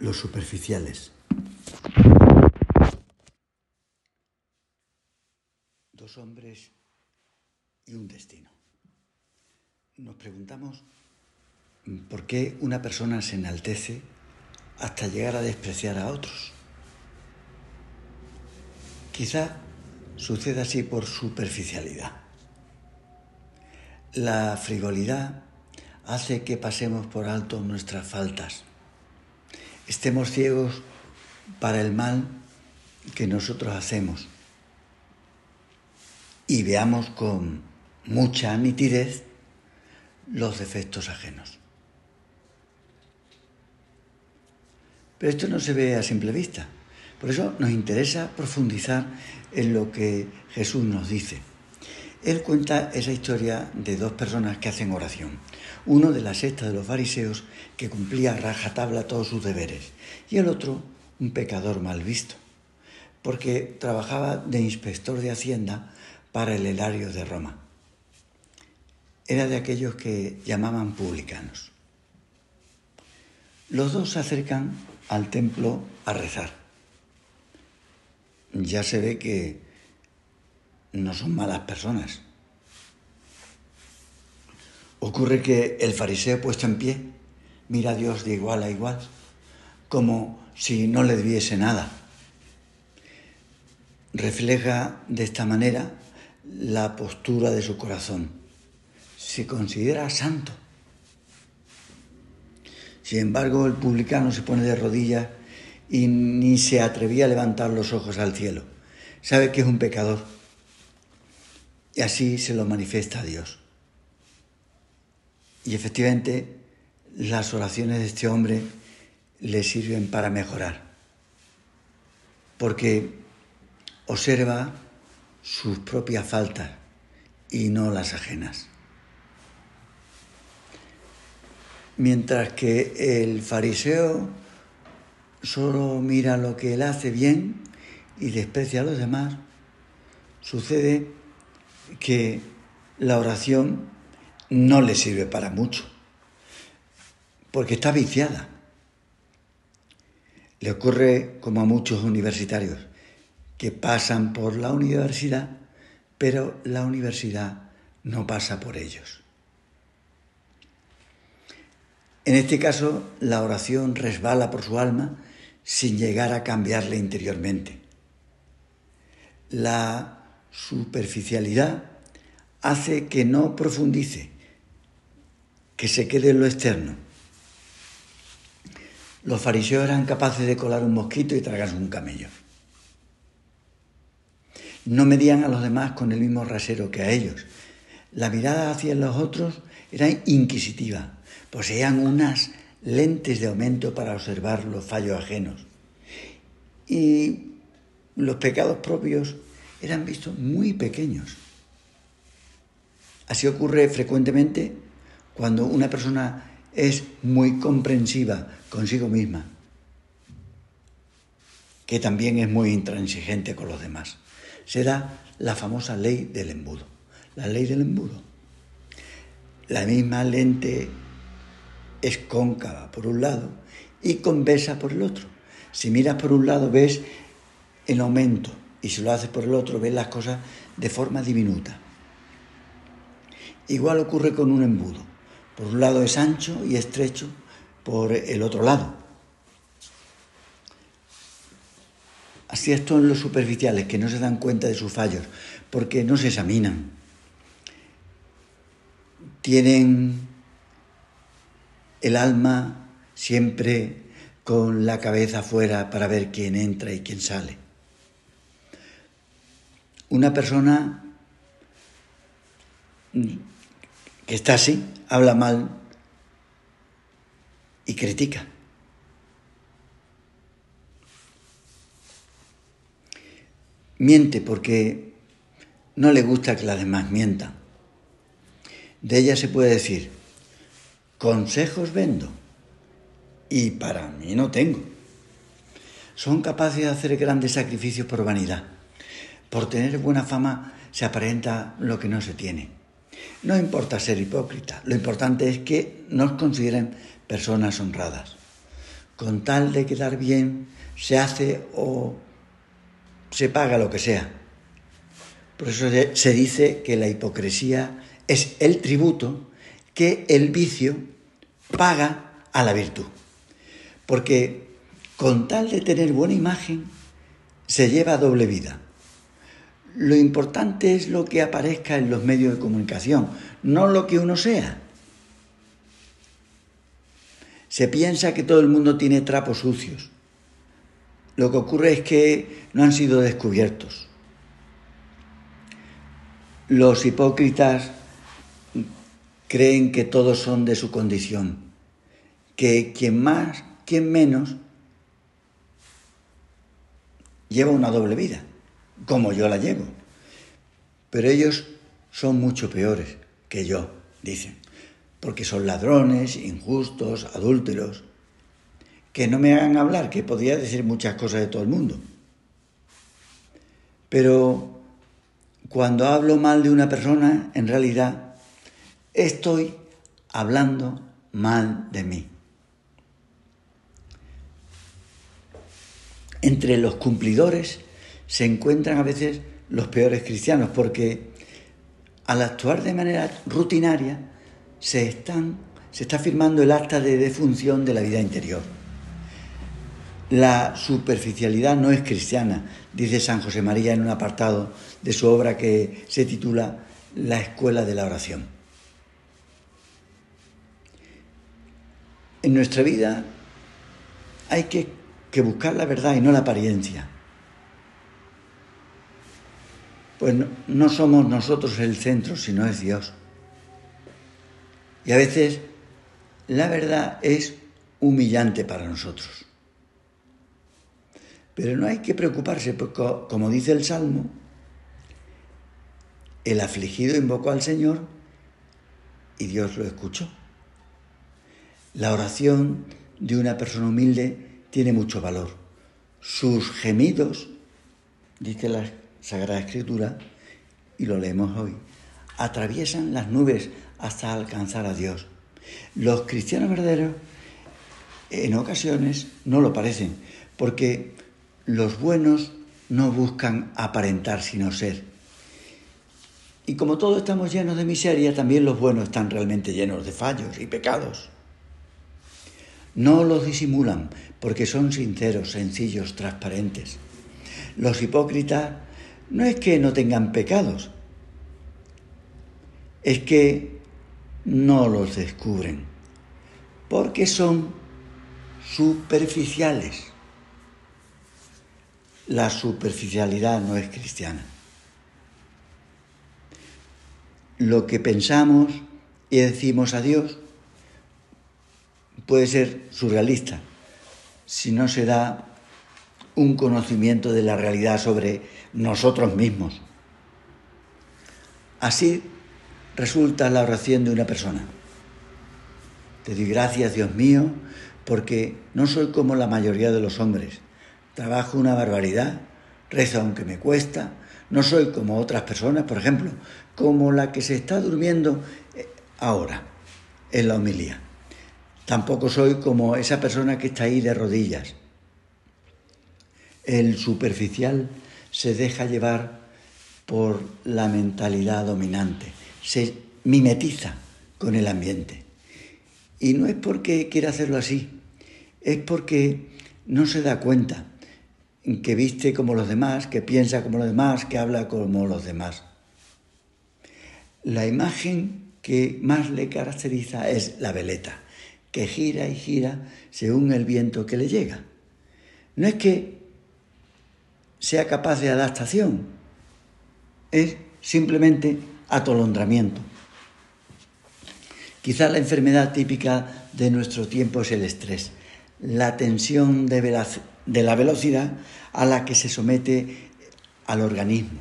los superficiales. Dos hombres y un destino. Nos preguntamos por qué una persona se enaltece hasta llegar a despreciar a otros. Quizá suceda así por superficialidad. La frivolidad hace que pasemos por alto nuestras faltas estemos ciegos para el mal que nosotros hacemos y veamos con mucha nitidez los defectos ajenos. Pero esto no se ve a simple vista. Por eso nos interesa profundizar en lo que Jesús nos dice. Él cuenta esa historia de dos personas que hacen oración. Uno de la secta de los fariseos que cumplía rajatabla todos sus deberes y el otro un pecador mal visto, porque trabajaba de inspector de Hacienda para el erario de Roma. Era de aquellos que llamaban publicanos. Los dos se acercan al templo a rezar. Ya se ve que no son malas personas. Ocurre que el fariseo puesto en pie mira a Dios de igual a igual, como si no le debiese nada. Refleja de esta manera la postura de su corazón. Se considera santo. Sin embargo, el publicano se pone de rodillas y ni se atrevía a levantar los ojos al cielo. Sabe que es un pecador y así se lo manifiesta a Dios. Y efectivamente las oraciones de este hombre le sirven para mejorar, porque observa sus propias faltas y no las ajenas. Mientras que el fariseo solo mira lo que él hace bien y desprecia a los demás, sucede que la oración no le sirve para mucho, porque está viciada. Le ocurre como a muchos universitarios, que pasan por la universidad, pero la universidad no pasa por ellos. En este caso, la oración resbala por su alma sin llegar a cambiarle interiormente. La superficialidad hace que no profundice, que se quede en lo externo. Los fariseos eran capaces de colar un mosquito y tragarse un camello. No medían a los demás con el mismo rasero que a ellos. La mirada hacia los otros era inquisitiva. Poseían unas lentes de aumento para observar los fallos ajenos. Y los pecados propios eran vistos muy pequeños. Así ocurre frecuentemente cuando una persona es muy comprensiva consigo misma, que también es muy intransigente con los demás. Se da la famosa ley del embudo. La ley del embudo. La misma lente es cóncava por un lado y convexa por el otro. Si miras por un lado ves el aumento y si lo haces por el otro, ves las cosas de forma diminuta. Igual ocurre con un embudo. Por un lado es ancho y estrecho por el otro lado. Así es en los superficiales, que no se dan cuenta de sus fallos, porque no se examinan. Tienen el alma siempre con la cabeza afuera para ver quién entra y quién sale. Una persona que está así, habla mal y critica. Miente porque no le gusta que las demás mientan. De ella se puede decir, consejos vendo y para mí no tengo. Son capaces de hacer grandes sacrificios por vanidad por tener buena fama se aparenta lo que no se tiene. No importa ser hipócrita, lo importante es que nos consideren personas honradas. con tal de quedar bien, se hace o se paga lo que sea. Por eso se dice que la hipocresía es el tributo que el vicio paga a la virtud. Porque con tal de tener buena imagen, se lleva doble vida. Lo importante es lo que aparezca en los medios de comunicación, no lo que uno sea. Se piensa que todo el mundo tiene trapos sucios. Lo que ocurre es que no han sido descubiertos. Los hipócritas creen que todos son de su condición, que quien más, quien menos, lleva una doble vida, como yo la llevo. Pero ellos son mucho peores que yo, dicen porque son ladrones, injustos, adúlteros. Que no me hagan hablar, que podría decir muchas cosas de todo el mundo. Pero cuando hablo mal de una persona, en realidad estoy hablando mal de mí. Entre los cumplidores se encuentran a veces los peores cristianos, porque al actuar de manera rutinaria, se, están, se está firmando el acta de defunción de la vida interior. La superficialidad no es cristiana, dice San José María en un apartado de su obra que se titula La Escuela de la Oración. En nuestra vida hay que, que buscar la verdad y no la apariencia. Pues no, somos nosotros el centro, sino es Dios. Y a veces la verdad es humillante para nosotros. Pero no hay que preocuparse, porque como dice el Salmo, el afligido invocó al Señor y Dios lo escuchó. La oración de una persona humilde tiene mucho valor. Sus gemidos, dice la Sagrada Escritura, y lo leemos hoy, atraviesan las nubes hasta alcanzar a Dios. Los cristianos verdaderos en ocasiones no lo parecen, porque los buenos no buscan aparentar sino ser. Y como todos estamos llenos de miseria, también los buenos están realmente llenos de fallos y pecados. No los disimulan porque son sinceros, sencillos, transparentes. Los hipócritas no es que no tengan pecados, es que no los descubren, porque son superficiales. La superficialidad no es cristiana. Lo que pensamos y decimos a Dios puede ser surrealista si no se da un conocimiento de la realidad sobre nosotros mismos. Así resulta la oración de una persona. Te doy gracias, Dios mío, porque no soy como la mayoría de los hombres. Trabajo una barbaridad, rezo aunque me cuesta, no soy como otras personas, por ejemplo, como la que se está durmiendo eh, ahora en la homilía. Tampoco soy como esa persona que está ahí de rodillas. El superficial se deja llevar por la mentalidad dominante se mimetiza con el ambiente. Y no es porque quiera hacerlo así, es porque no se da cuenta que viste como los demás, que piensa como los demás, que habla como los demás. La imagen que más le caracteriza es la veleta, que gira y gira según el viento que le llega. No es que sea capaz de adaptación, es simplemente atolondramiento. Quizá la enfermedad típica de nuestro tiempo es el estrés, la tensión de, la velocidad a la que se somete al organismo,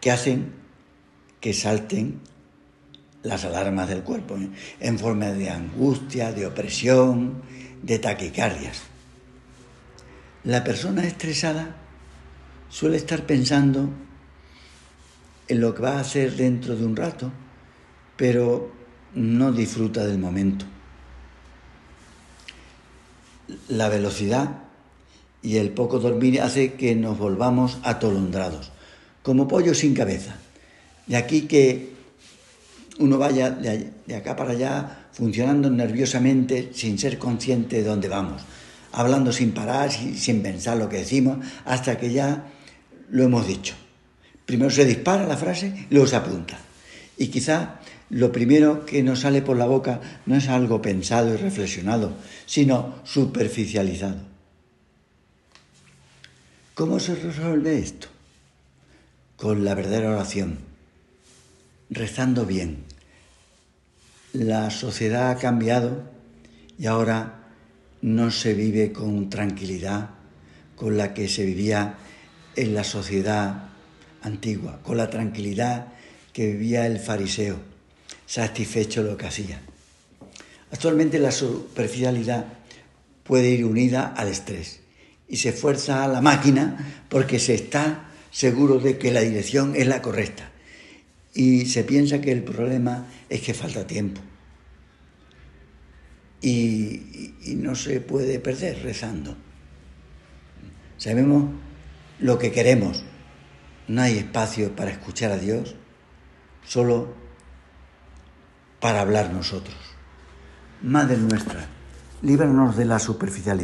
que hacen que salten las alarmas del cuerpo ¿eh? en forma de angustia, de opresión, de taquicardias. La persona estresada suele estar pensando en lo que va a hacer dentro de un rato, pero no disfruta del momento. la velocidad y el poco dormir hace que nos volvamos atolondrados, como pollos sin cabeza. De aquí que uno vaya de, acá para allá funcionando nerviosamente sin ser consciente de dónde vamos, hablando sin parar, sin pensar lo que decimos, hasta que ya lo hemos dicho. Primero se dispara la frase luego se apunta. Y quizá lo primero que nos sale por la boca no es algo pensado y reflexionado, sino superficializado. ¿Cómo se resuelve esto? Con la verdadera oración, rezando bien. La sociedad ha cambiado y ahora no se vive con tranquilidad con la que se vivía en la sociedad antigua, con la tranquilidad que vivía el fariseo, satisfecho lo que hacía. Actualmente la superficialidad puede ir unida al estrés y se esfuerza a la máquina porque se está seguro de que la dirección es la correcta y se piensa que el problema es que falta tiempo y, y no se puede perder rezando. Sabemos lo que queremos, no hay espacio para escuchar a Dios, solo para hablar nosotros. Madre nuestra, líbranos de la superficialidad.